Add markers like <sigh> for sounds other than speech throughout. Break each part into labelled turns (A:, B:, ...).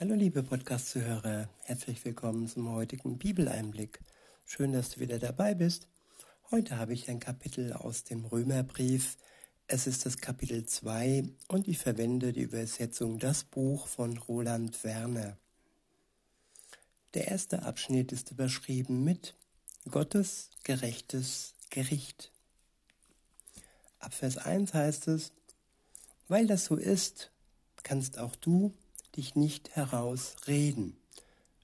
A: Hallo liebe Podcast-Zuhörer, herzlich willkommen zum heutigen Bibeleinblick. Schön, dass du wieder dabei bist. Heute habe ich ein Kapitel aus dem Römerbrief. Es ist das Kapitel 2 und ich verwende die Übersetzung Das Buch von Roland Werner. Der erste Abschnitt ist überschrieben mit Gottes gerechtes Gericht. Ab Vers 1 heißt es, weil das so ist, kannst auch du dich nicht herausreden.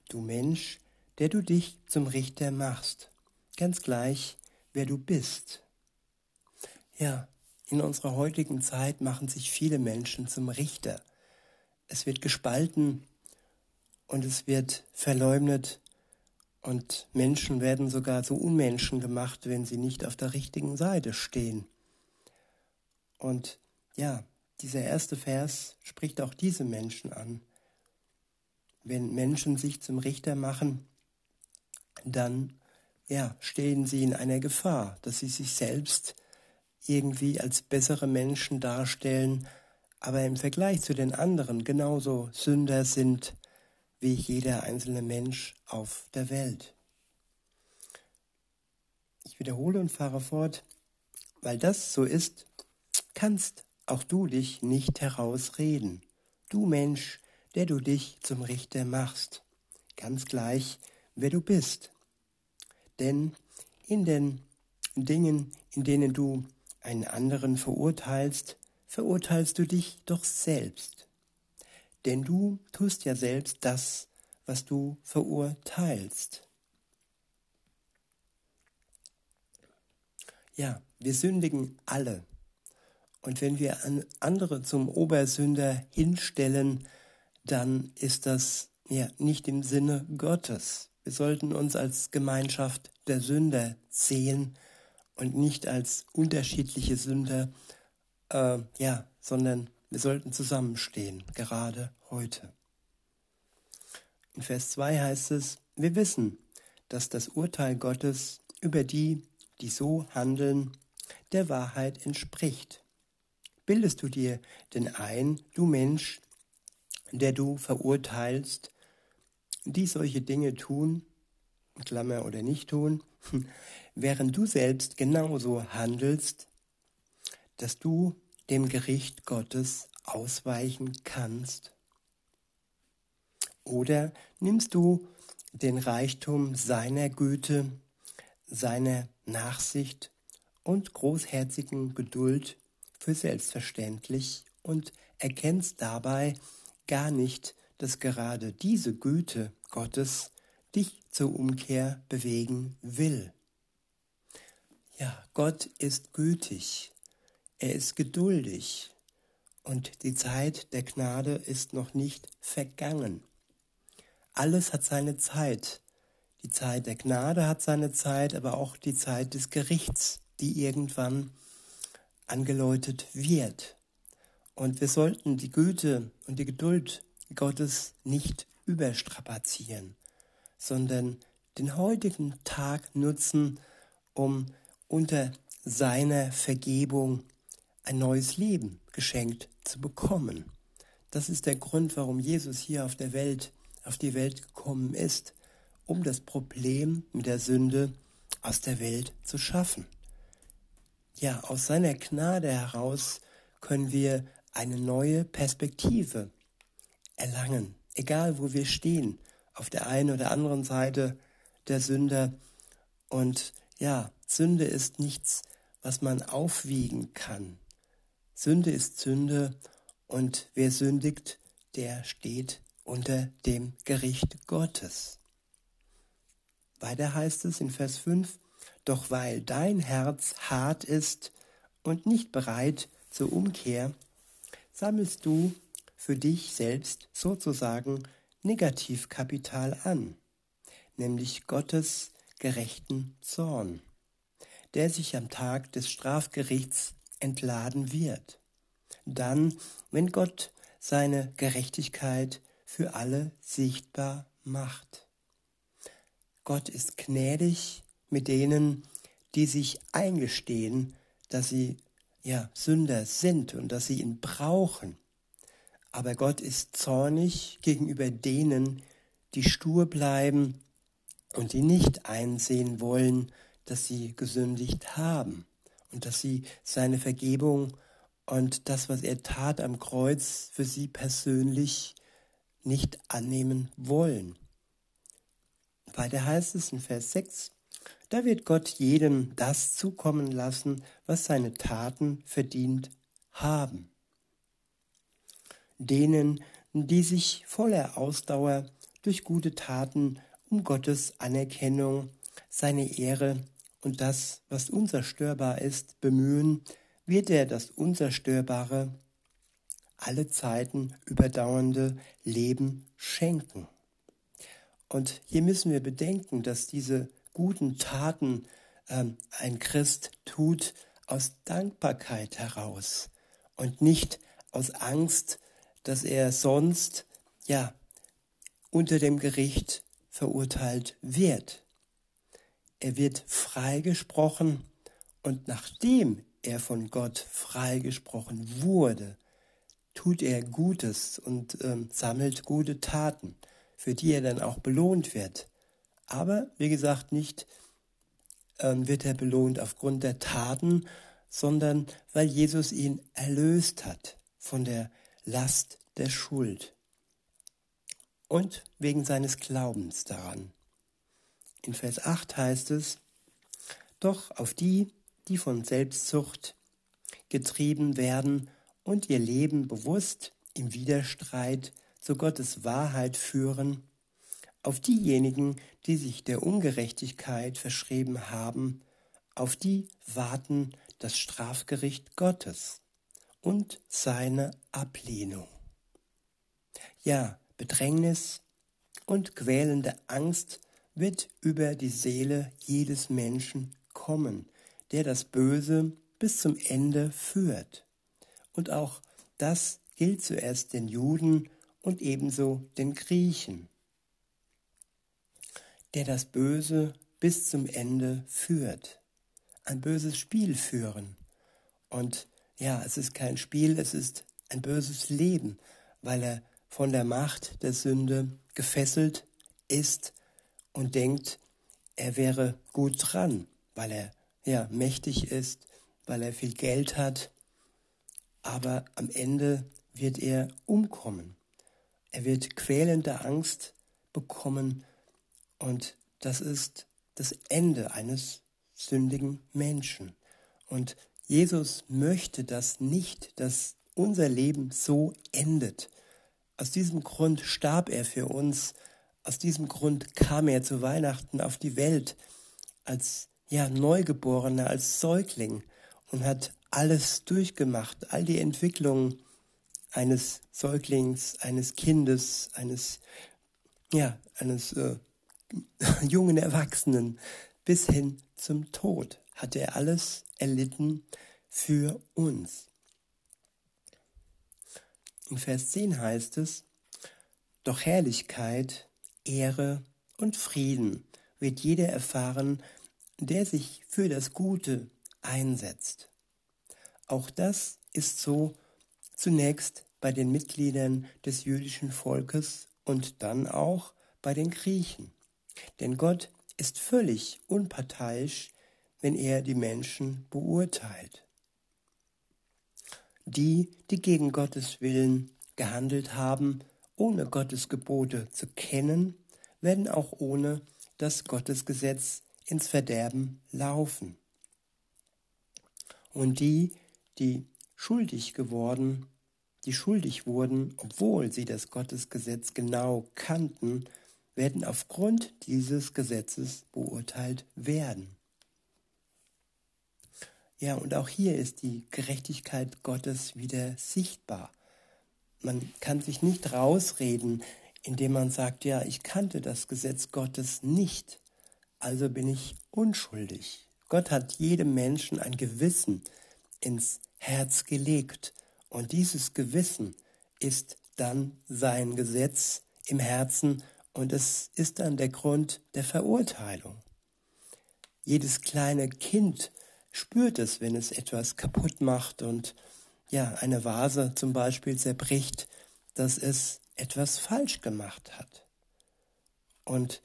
A: Du Mensch, der du dich zum Richter machst, ganz gleich, wer du bist. Ja, in unserer heutigen Zeit machen sich viele Menschen zum Richter. Es wird gespalten und es wird verleumdet und Menschen werden sogar zu Unmenschen gemacht, wenn sie nicht auf der richtigen Seite stehen. Und ja, dieser erste Vers spricht auch diese Menschen an. Wenn Menschen sich zum Richter machen, dann ja, stehen sie in einer Gefahr, dass sie sich selbst irgendwie als bessere Menschen darstellen, aber im Vergleich zu den anderen genauso Sünder sind wie jeder einzelne Mensch auf der Welt. Ich wiederhole und fahre fort, weil das so ist, kannst auch du dich nicht herausreden, du Mensch, der du dich zum Richter machst, ganz gleich, wer du bist. Denn in den Dingen, in denen du einen anderen verurteilst, verurteilst du dich doch selbst. Denn du tust ja selbst das, was du verurteilst. Ja, wir sündigen alle. Und wenn wir andere zum Obersünder hinstellen, dann ist das ja nicht im Sinne Gottes. Wir sollten uns als Gemeinschaft der Sünder sehen und nicht als unterschiedliche Sünder, äh, ja, sondern wir sollten zusammenstehen, gerade heute. In Vers 2 heißt es, wir wissen, dass das Urteil Gottes über die, die so handeln, der Wahrheit entspricht. Bildest du dir denn ein, du Mensch, der du verurteilst, die solche Dinge tun, Klammer oder nicht tun, <laughs> während du selbst genauso handelst, dass du dem Gericht Gottes ausweichen kannst? Oder nimmst du den Reichtum seiner Güte, seiner Nachsicht und großherzigen Geduld für selbstverständlich und erkennst dabei gar nicht, dass gerade diese Güte Gottes dich zur Umkehr bewegen will. Ja, Gott ist gütig, er ist geduldig und die Zeit der Gnade ist noch nicht vergangen. Alles hat seine Zeit. Die Zeit der Gnade hat seine Zeit, aber auch die Zeit des Gerichts, die irgendwann angeläutet wird. Und wir sollten die Güte und die Geduld Gottes nicht überstrapazieren, sondern den heutigen Tag nutzen, um unter seiner Vergebung ein neues Leben geschenkt zu bekommen. Das ist der Grund, warum Jesus hier auf der Welt, auf die Welt gekommen ist, um das Problem mit der Sünde aus der Welt zu schaffen. Ja, aus seiner Gnade heraus können wir eine neue Perspektive erlangen, egal wo wir stehen, auf der einen oder anderen Seite der Sünder. Und ja, Sünde ist nichts, was man aufwiegen kann. Sünde ist Sünde und wer sündigt, der steht unter dem Gericht Gottes. Weiter heißt es in Vers 5, doch weil dein Herz hart ist und nicht bereit zur Umkehr, sammelst du für dich selbst sozusagen Negativkapital an, nämlich Gottes gerechten Zorn, der sich am Tag des Strafgerichts entladen wird. Dann, wenn Gott seine Gerechtigkeit für alle sichtbar macht. Gott ist gnädig mit denen, die sich eingestehen, dass sie ja Sünder sind und dass sie ihn brauchen. aber Gott ist zornig gegenüber denen, die stur bleiben und die nicht einsehen wollen, dass sie gesündigt haben und dass sie seine Vergebung und das, was er tat am Kreuz, für sie persönlich nicht annehmen wollen. Weiter heißt es in Vers 6, da wird Gott jedem das zukommen lassen, was seine Taten verdient haben. Denen, die sich voller Ausdauer durch gute Taten um Gottes Anerkennung, seine Ehre und das, was unzerstörbar ist, bemühen, wird er das Unzerstörbare, alle Zeiten überdauernde Leben schenken. Und hier müssen wir bedenken, dass diese guten Taten ähm, ein Christ tut aus Dankbarkeit heraus und nicht aus Angst, dass er sonst ja unter dem Gericht verurteilt wird. Er wird freigesprochen und nachdem er von Gott freigesprochen wurde, tut er Gutes und ähm, sammelt gute Taten, für die er dann auch belohnt wird. Aber wie gesagt, nicht ähm, wird er belohnt aufgrund der Taten, sondern weil Jesus ihn erlöst hat von der Last der Schuld und wegen seines Glaubens daran. In Vers 8 heißt es, doch auf die, die von Selbstsucht getrieben werden und ihr Leben bewusst im Widerstreit zu Gottes Wahrheit führen, auf diejenigen, die sich der Ungerechtigkeit verschrieben haben, auf die warten das Strafgericht Gottes und seine Ablehnung. Ja, Bedrängnis und quälende Angst wird über die Seele jedes Menschen kommen, der das Böse bis zum Ende führt. Und auch das gilt zuerst den Juden und ebenso den Griechen, der das Böse bis zum Ende führt. Ein böses Spiel führen. Und ja, es ist kein Spiel, es ist ein böses Leben, weil er von der Macht der Sünde gefesselt ist und denkt, er wäre gut dran, weil er ja mächtig ist, weil er viel Geld hat, aber am Ende wird er umkommen. Er wird quälende Angst bekommen und das ist das Ende eines sündigen Menschen. Und Jesus möchte das nicht, dass unser Leben so endet. Aus diesem Grund starb er für uns. Aus diesem Grund kam er zu Weihnachten auf die Welt als ja, Neugeborener, als Säugling und hat alles durchgemacht, all die Entwicklungen eines Säuglings, eines Kindes, eines, ja, eines äh, <laughs> jungen Erwachsenen bis hin zum Tod hat er alles erlitten für uns. In Vers 10 heißt es, doch Herrlichkeit, Ehre und Frieden wird jeder erfahren, der sich für das Gute einsetzt. Auch das ist so zunächst bei den Mitgliedern des jüdischen Volkes und dann auch bei den Griechen. Denn Gott ist völlig unparteiisch, wenn er die Menschen beurteilt. Die, die gegen Gottes Willen gehandelt haben, ohne Gottes Gebote zu kennen, werden auch ohne das Gottesgesetz ins Verderben laufen. Und die, die schuldig geworden, die schuldig wurden, obwohl sie das Gottesgesetz genau kannten, werden aufgrund dieses Gesetzes beurteilt werden. Ja, und auch hier ist die Gerechtigkeit Gottes wieder sichtbar. Man kann sich nicht rausreden, indem man sagt, ja, ich kannte das Gesetz Gottes nicht also bin ich unschuldig. Gott hat jedem Menschen ein Gewissen ins Herz gelegt und dieses Gewissen ist dann sein Gesetz im Herzen und es ist dann der Grund der Verurteilung. Jedes kleine Kind spürt es, wenn es etwas kaputt macht und ja, eine Vase zum Beispiel zerbricht, dass es etwas falsch gemacht hat. Und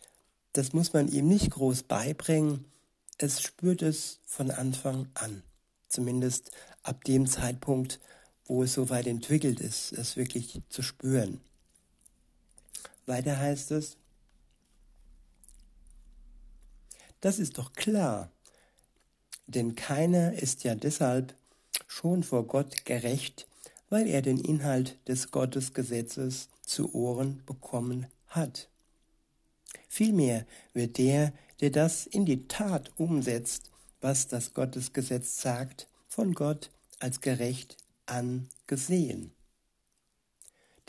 A: das muss man ihm nicht groß beibringen, es spürt es von Anfang an, zumindest ab dem Zeitpunkt, wo es so weit entwickelt ist, es wirklich zu spüren. Weiter heißt es, das ist doch klar, denn keiner ist ja deshalb schon vor Gott gerecht, weil er den Inhalt des Gottesgesetzes zu Ohren bekommen hat. Vielmehr wird der, der das in die Tat umsetzt, was das Gottesgesetz sagt, von Gott als gerecht angesehen.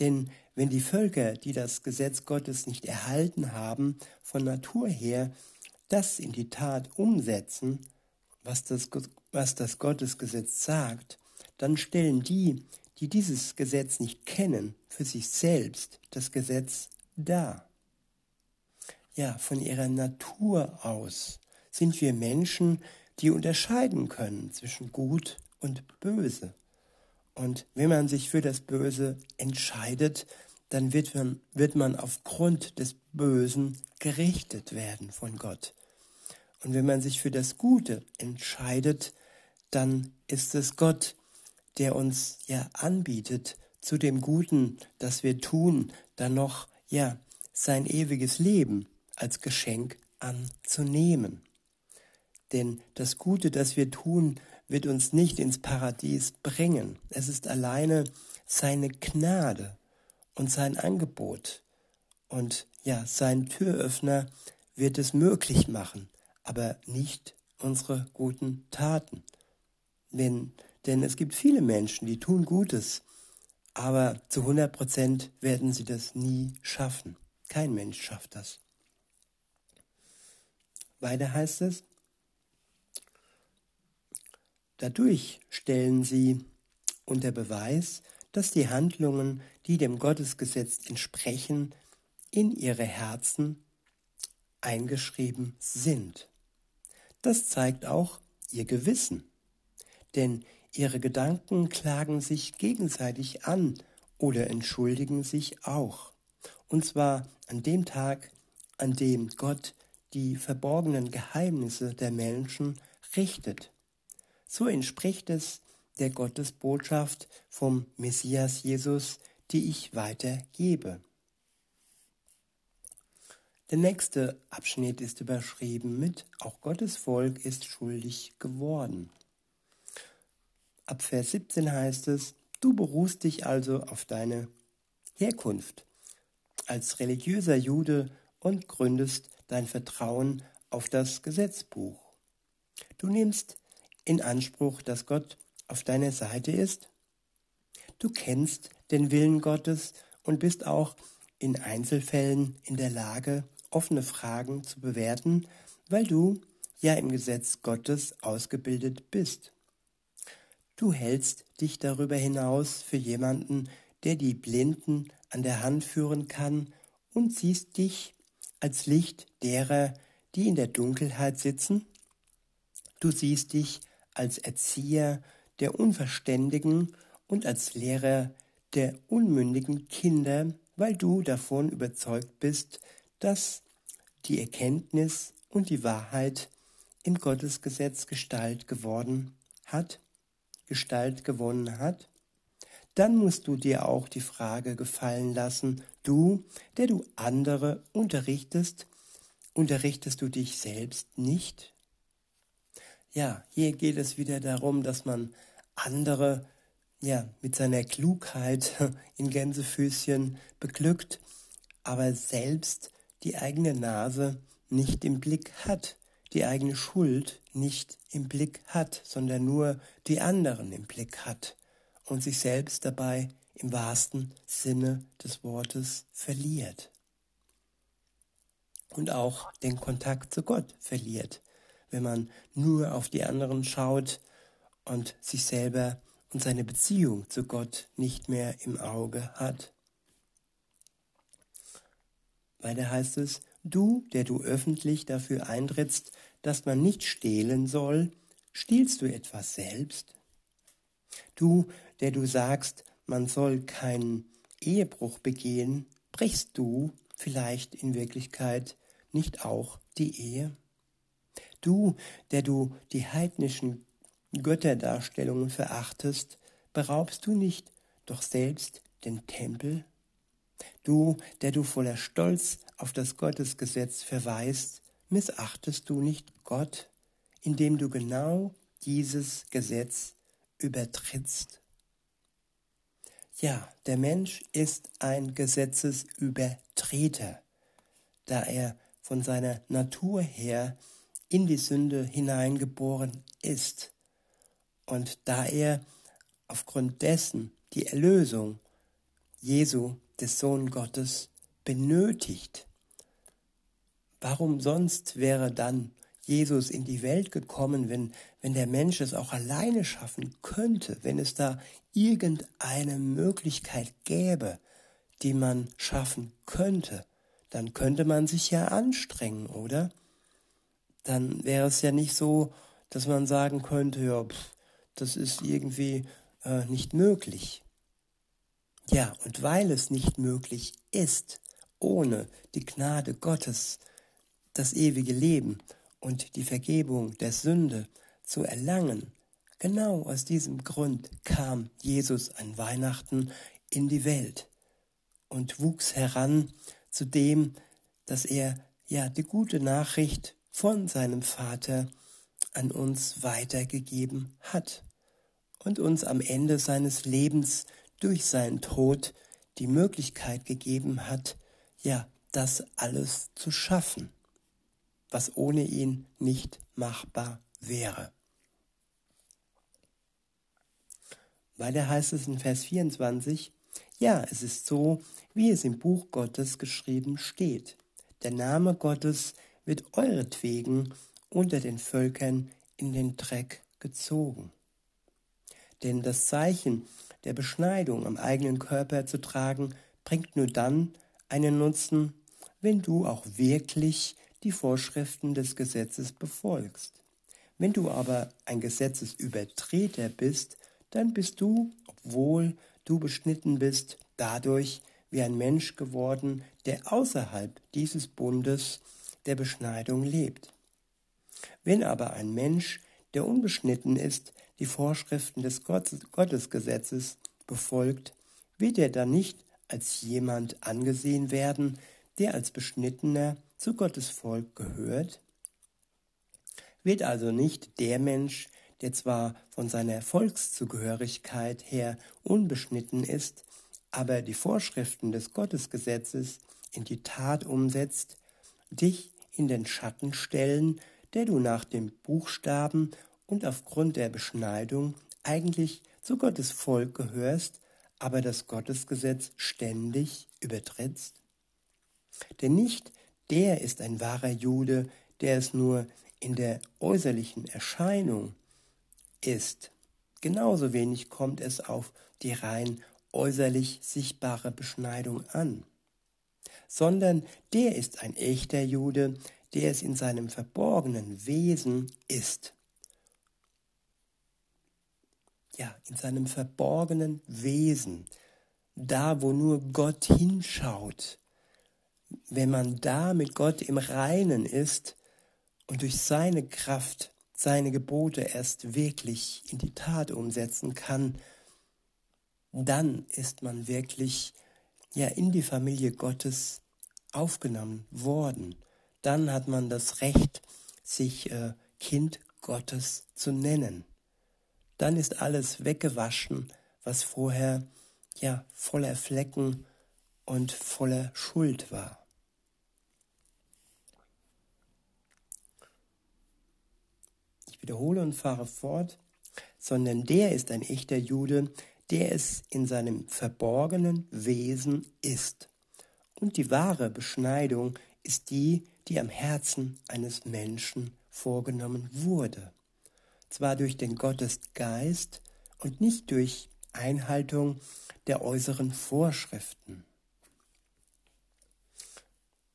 A: Denn wenn die Völker, die das Gesetz Gottes nicht erhalten haben, von Natur her das in die Tat umsetzen, was das, was das Gottesgesetz sagt, dann stellen die, die dieses Gesetz nicht kennen, für sich selbst das Gesetz dar. Ja, von ihrer Natur aus sind wir Menschen, die unterscheiden können zwischen gut und böse. Und wenn man sich für das Böse entscheidet, dann wird man, wird man aufgrund des Bösen gerichtet werden von Gott. Und wenn man sich für das Gute entscheidet, dann ist es Gott, der uns ja anbietet, zu dem Guten, das wir tun, dann noch ja sein ewiges Leben als Geschenk anzunehmen. Denn das Gute, das wir tun, wird uns nicht ins Paradies bringen. Es ist alleine seine Gnade und sein Angebot. Und ja, sein Türöffner wird es möglich machen, aber nicht unsere guten Taten. Denn, denn es gibt viele Menschen, die tun Gutes, aber zu 100 Prozent werden sie das nie schaffen. Kein Mensch schafft das. Weiter heißt es, dadurch stellen sie unter Beweis, dass die Handlungen, die dem Gottesgesetz entsprechen, in ihre Herzen eingeschrieben sind. Das zeigt auch ihr Gewissen, denn ihre Gedanken klagen sich gegenseitig an oder entschuldigen sich auch, und zwar an dem Tag, an dem Gott die verborgenen Geheimnisse der Menschen richtet. So entspricht es der Gottesbotschaft vom Messias Jesus, die ich weitergebe. Der nächste Abschnitt ist überschrieben mit Auch Gottes Volk ist schuldig geworden. Ab Vers 17 heißt es, Du beruhst dich also auf deine Herkunft als religiöser Jude und gründest dein Vertrauen auf das Gesetzbuch. Du nimmst in Anspruch, dass Gott auf deiner Seite ist. Du kennst den Willen Gottes und bist auch in Einzelfällen in der Lage, offene Fragen zu bewerten, weil du ja im Gesetz Gottes ausgebildet bist. Du hältst dich darüber hinaus für jemanden, der die Blinden an der Hand führen kann und siehst dich als Licht derer, die in der Dunkelheit sitzen? Du siehst dich als Erzieher der Unverständigen und als Lehrer der unmündigen Kinder, weil du davon überzeugt bist, dass die Erkenntnis und die Wahrheit im Gottesgesetz Gestalt geworden hat, Gestalt gewonnen hat? dann musst du dir auch die Frage gefallen lassen, du, der du andere unterrichtest, unterrichtest du dich selbst nicht? Ja, hier geht es wieder darum, dass man andere ja mit seiner Klugheit <laughs> in Gänsefüßchen beglückt, aber selbst die eigene Nase nicht im Blick hat, die eigene Schuld nicht im Blick hat, sondern nur die anderen im Blick hat und sich selbst dabei im wahrsten Sinne des Wortes verliert. Und auch den Kontakt zu Gott verliert, wenn man nur auf die anderen schaut und sich selber und seine Beziehung zu Gott nicht mehr im Auge hat. Weiter heißt es, du, der du öffentlich dafür eintrittst, dass man nicht stehlen soll, stiehlst du etwas selbst? Du, der du sagst, man soll keinen Ehebruch begehen, brichst du vielleicht in Wirklichkeit nicht auch die Ehe? Du, der du die heidnischen Götterdarstellungen verachtest, beraubst du nicht doch selbst den Tempel? Du, der du voller Stolz auf das Gottesgesetz verweist, missachtest du nicht Gott, indem du genau dieses Gesetz übertrittst? Ja, der Mensch ist ein Gesetzesübertreter, da er von seiner Natur her in die Sünde hineingeboren ist und da er aufgrund dessen die Erlösung Jesu, des Sohn Gottes, benötigt. Warum sonst wäre dann Jesus in die Welt gekommen, wenn, wenn der Mensch es auch alleine schaffen könnte, wenn es da irgendeine Möglichkeit gäbe, die man schaffen könnte, dann könnte man sich ja anstrengen, oder? Dann wäre es ja nicht so, dass man sagen könnte, ja, pff, das ist irgendwie äh, nicht möglich. Ja, und weil es nicht möglich ist, ohne die Gnade Gottes, das ewige Leben und die Vergebung der Sünde zu erlangen, genau aus diesem Grund kam Jesus an Weihnachten in die Welt und wuchs heran zu dem, dass er ja die gute Nachricht von seinem Vater an uns weitergegeben hat und uns am Ende seines Lebens durch seinen Tod die Möglichkeit gegeben hat, ja, das alles zu schaffen, was ohne ihn nicht machbar wäre. Weiter heißt es in Vers 24, ja, es ist so, wie es im Buch Gottes geschrieben steht. Der Name Gottes wird euretwegen unter den Völkern in den Dreck gezogen. Denn das Zeichen der Beschneidung am eigenen Körper zu tragen, bringt nur dann einen Nutzen, wenn du auch wirklich die Vorschriften des Gesetzes befolgst. Wenn du aber ein Gesetzesübertreter bist, dann bist du, obwohl du beschnitten bist, dadurch wie ein Mensch geworden, der außerhalb dieses Bundes der Beschneidung lebt. Wenn aber ein Mensch, der unbeschnitten ist, die Vorschriften des Gottesgesetzes befolgt, wird er dann nicht als jemand angesehen werden, der als Beschnittener zu Gottes Volk gehört? Wird also nicht der Mensch, der zwar von seiner Volkszugehörigkeit her unbeschnitten ist, aber die Vorschriften des Gottesgesetzes in die Tat umsetzt, dich in den Schatten stellen, der du nach dem Buchstaben und aufgrund der Beschneidung eigentlich zu Gottes Volk gehörst, aber das Gottesgesetz ständig übertrittst? Denn nicht der ist ein wahrer Jude, der es nur in der äußerlichen Erscheinung ist. Genauso wenig kommt es auf die rein äußerlich sichtbare Beschneidung an, sondern der ist ein echter Jude, der es in seinem verborgenen Wesen ist. Ja, in seinem verborgenen Wesen, da wo nur Gott hinschaut, wenn man da mit Gott im Reinen ist und durch seine Kraft seine Gebote erst wirklich in die Tat umsetzen kann, dann ist man wirklich ja in die Familie Gottes aufgenommen worden. Dann hat man das Recht, sich äh, Kind Gottes zu nennen dann ist alles weggewaschen, was vorher ja voller Flecken und voller Schuld war. Ich wiederhole und fahre fort, sondern der ist ein echter Jude, der es in seinem verborgenen Wesen ist. Und die wahre Beschneidung ist die, die am Herzen eines Menschen vorgenommen wurde zwar durch den Gottesgeist und nicht durch Einhaltung der äußeren Vorschriften.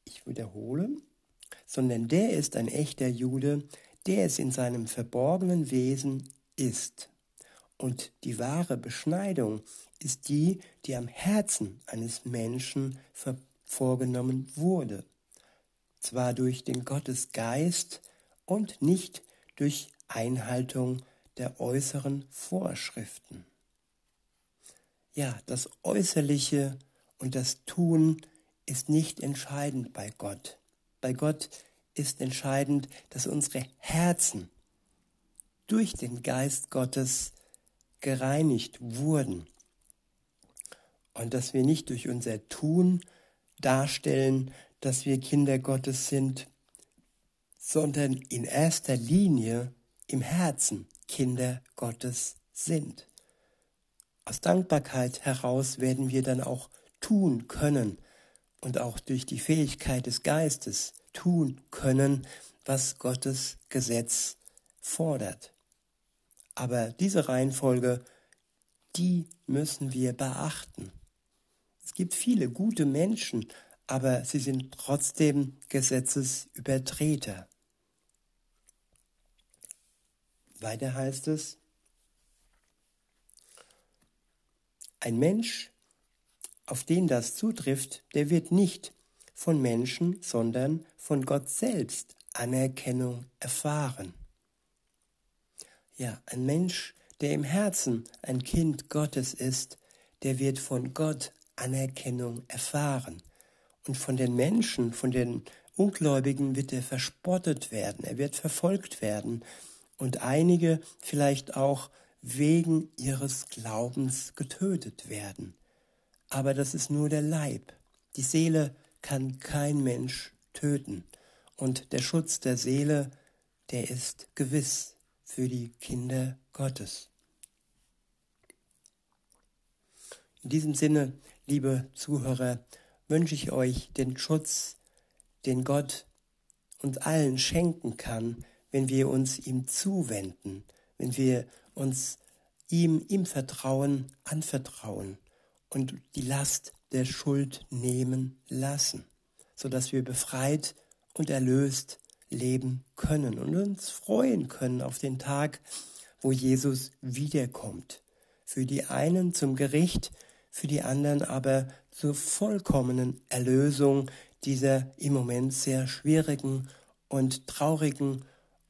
A: Ich wiederhole, sondern der ist ein echter Jude, der es in seinem verborgenen Wesen ist. Und die wahre Beschneidung ist die, die am Herzen eines Menschen vorgenommen wurde. Zwar durch den Gottesgeist und nicht durch Einhaltung der äußeren Vorschriften. Ja, das Äußerliche und das Tun ist nicht entscheidend bei Gott. Bei Gott ist entscheidend, dass unsere Herzen durch den Geist Gottes gereinigt wurden und dass wir nicht durch unser Tun darstellen, dass wir Kinder Gottes sind, sondern in erster Linie im Herzen Kinder Gottes sind. Aus Dankbarkeit heraus werden wir dann auch tun können und auch durch die Fähigkeit des Geistes tun können, was Gottes Gesetz fordert. Aber diese Reihenfolge, die müssen wir beachten. Es gibt viele gute Menschen, aber sie sind trotzdem Gesetzesübertreter. Weiter heißt es, ein Mensch, auf den das zutrifft, der wird nicht von Menschen, sondern von Gott selbst Anerkennung erfahren. Ja, ein Mensch, der im Herzen ein Kind Gottes ist, der wird von Gott Anerkennung erfahren. Und von den Menschen, von den Ungläubigen wird er verspottet werden, er wird verfolgt werden und einige vielleicht auch wegen ihres Glaubens getötet werden. Aber das ist nur der Leib. Die Seele kann kein Mensch töten. Und der Schutz der Seele, der ist gewiss für die Kinder Gottes. In diesem Sinne, liebe Zuhörer, wünsche ich euch den Schutz, den Gott uns allen schenken kann, wenn wir uns ihm zuwenden, wenn wir uns ihm im Vertrauen anvertrauen und die Last der Schuld nehmen lassen, sodass wir befreit und erlöst leben können und uns freuen können auf den Tag, wo Jesus wiederkommt. Für die einen zum Gericht, für die anderen aber zur vollkommenen Erlösung dieser im Moment sehr schwierigen und traurigen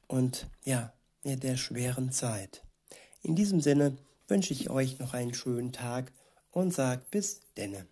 A: und ja, der schweren Zeit. In diesem Sinne wünsche ich euch noch einen schönen Tag und sag bis denne.